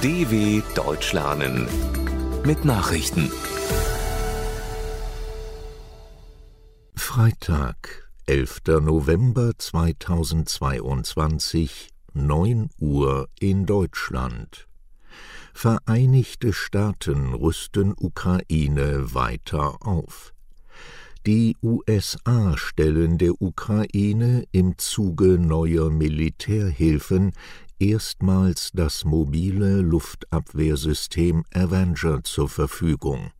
DW Deutsch lernen mit Nachrichten. Freitag, 11. November 2022, 9 Uhr in Deutschland. Vereinigte Staaten rüsten Ukraine weiter auf. Die USA stellen der Ukraine im Zuge neuer Militärhilfen erstmals das mobile Luftabwehrsystem Avenger zur Verfügung.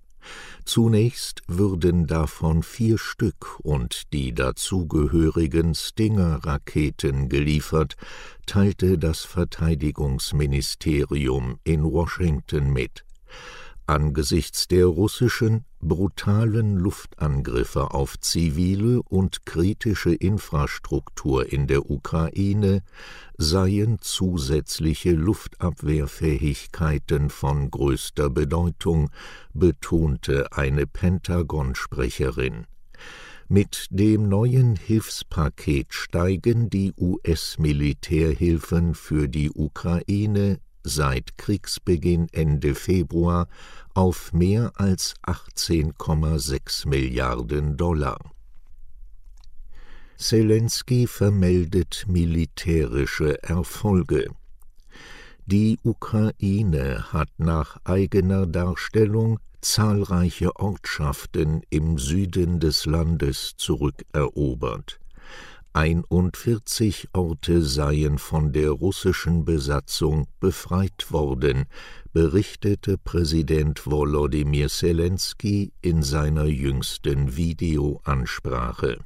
Zunächst würden davon vier Stück und die dazugehörigen Stinger-Raketen geliefert, teilte das Verteidigungsministerium in Washington mit angesichts der russischen brutalen Luftangriffe auf zivile und kritische Infrastruktur in der Ukraine seien zusätzliche Luftabwehrfähigkeiten von größter Bedeutung, betonte eine Pentagon-Sprecherin. Mit dem neuen Hilfspaket steigen die US-Militärhilfen für die Ukraine seit Kriegsbeginn Ende Februar auf mehr als 18,6 Milliarden Dollar. Zelensky vermeldet militärische Erfolge. Die Ukraine hat nach eigener Darstellung zahlreiche Ortschaften im Süden des Landes zurückerobert. 41 Orte seien von der russischen Besatzung befreit worden, berichtete Präsident Volodymyr Zelensky in seiner jüngsten Videoansprache.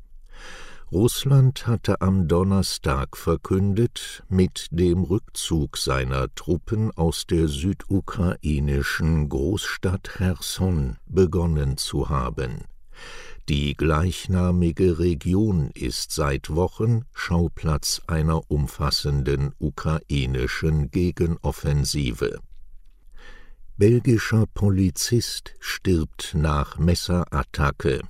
Russland hatte am Donnerstag verkündet, mit dem Rückzug seiner Truppen aus der südukrainischen Großstadt Cherson begonnen zu haben. Die gleichnamige Region ist seit Wochen Schauplatz einer umfassenden ukrainischen Gegenoffensive. Belgischer Polizist stirbt nach Messerattacke.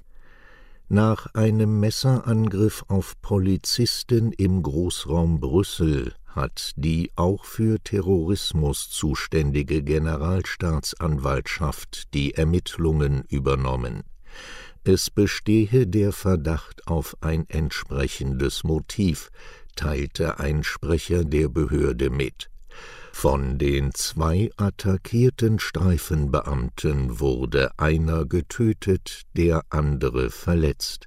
Nach einem Messerangriff auf Polizisten im Großraum Brüssel hat die auch für Terrorismus zuständige Generalstaatsanwaltschaft die Ermittlungen übernommen. Es bestehe der Verdacht auf ein entsprechendes Motiv, teilte ein Sprecher der Behörde mit. Von den zwei attackierten Streifenbeamten wurde einer getötet, der andere verletzt.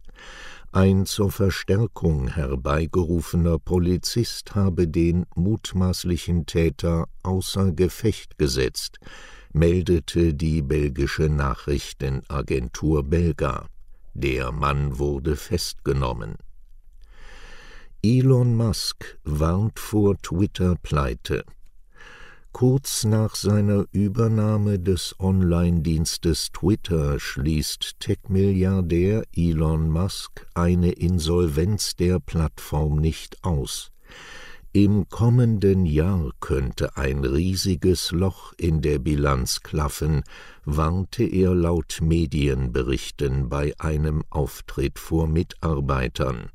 Ein zur Verstärkung herbeigerufener Polizist habe den mutmaßlichen Täter außer Gefecht gesetzt, meldete die belgische Nachrichtenagentur Belga. Der Mann wurde festgenommen. Elon Musk warnt vor Twitter-Pleite. Kurz nach seiner Übernahme des Online-Dienstes Twitter schließt Tech-Milliardär Elon Musk eine Insolvenz der Plattform nicht aus. Im kommenden Jahr könnte ein riesiges Loch in der Bilanz klaffen, warnte er laut Medienberichten bei einem Auftritt vor Mitarbeitern.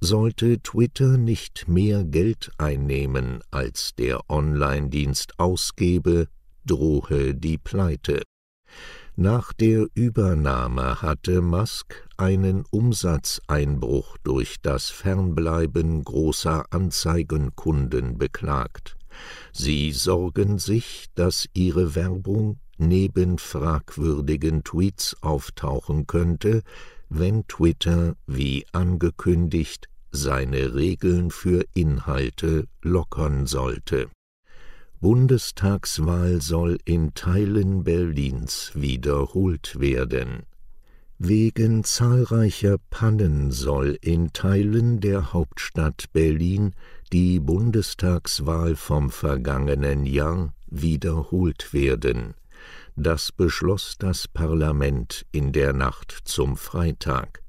Sollte Twitter nicht mehr Geld einnehmen, als der Online-Dienst ausgebe, drohe die Pleite. Nach der Übernahme hatte Musk einen Umsatzeinbruch durch das Fernbleiben großer Anzeigenkunden beklagt. Sie sorgen sich, dass ihre Werbung neben fragwürdigen Tweets auftauchen könnte, wenn Twitter, wie angekündigt, seine Regeln für Inhalte lockern sollte Bundestagswahl soll in Teilen Berlins wiederholt werden. Wegen zahlreicher Pannen soll in Teilen der Hauptstadt Berlin die Bundestagswahl vom vergangenen Jahr wiederholt werden. Das beschloss das Parlament in der Nacht zum Freitag.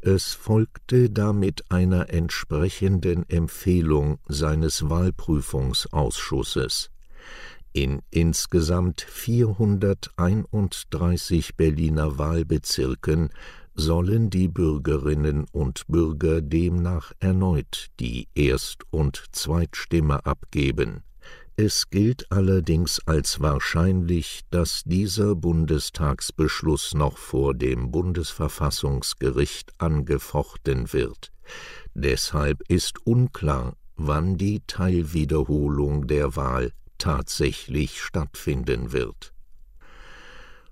Es folgte damit einer entsprechenden Empfehlung seines Wahlprüfungsausschusses. In insgesamt 431 Berliner Wahlbezirken sollen die Bürgerinnen und Bürger demnach erneut die Erst- und Zweitstimme abgeben. Es gilt allerdings als wahrscheinlich, dass dieser Bundestagsbeschluss noch vor dem Bundesverfassungsgericht angefochten wird. Deshalb ist unklar, wann die Teilwiederholung der Wahl tatsächlich stattfinden wird.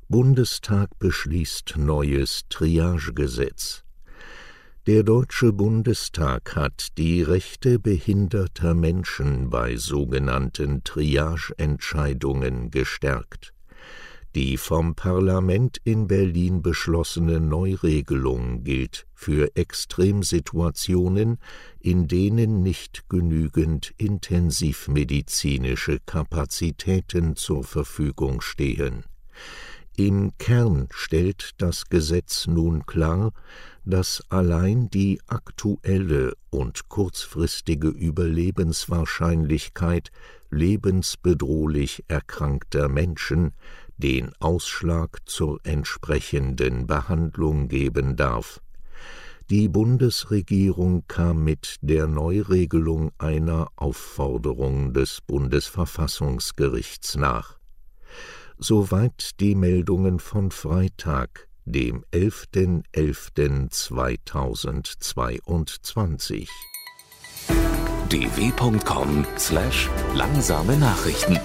Bundestag beschließt neues Triagegesetz. Der Deutsche Bundestag hat die Rechte behinderter Menschen bei sogenannten Triageentscheidungen gestärkt. Die vom Parlament in Berlin beschlossene Neuregelung gilt für Extremsituationen, in denen nicht genügend intensivmedizinische Kapazitäten zur Verfügung stehen. Im Kern stellt das Gesetz nun klar, dass allein die aktuelle und kurzfristige Überlebenswahrscheinlichkeit lebensbedrohlich erkrankter Menschen den Ausschlag zur entsprechenden Behandlung geben darf. Die Bundesregierung kam mit der Neuregelung einer Aufforderung des Bundesverfassungsgerichts nach. Soweit die Meldungen von Freitag, dem 11.11.2022. dw.com/langsame Nachrichten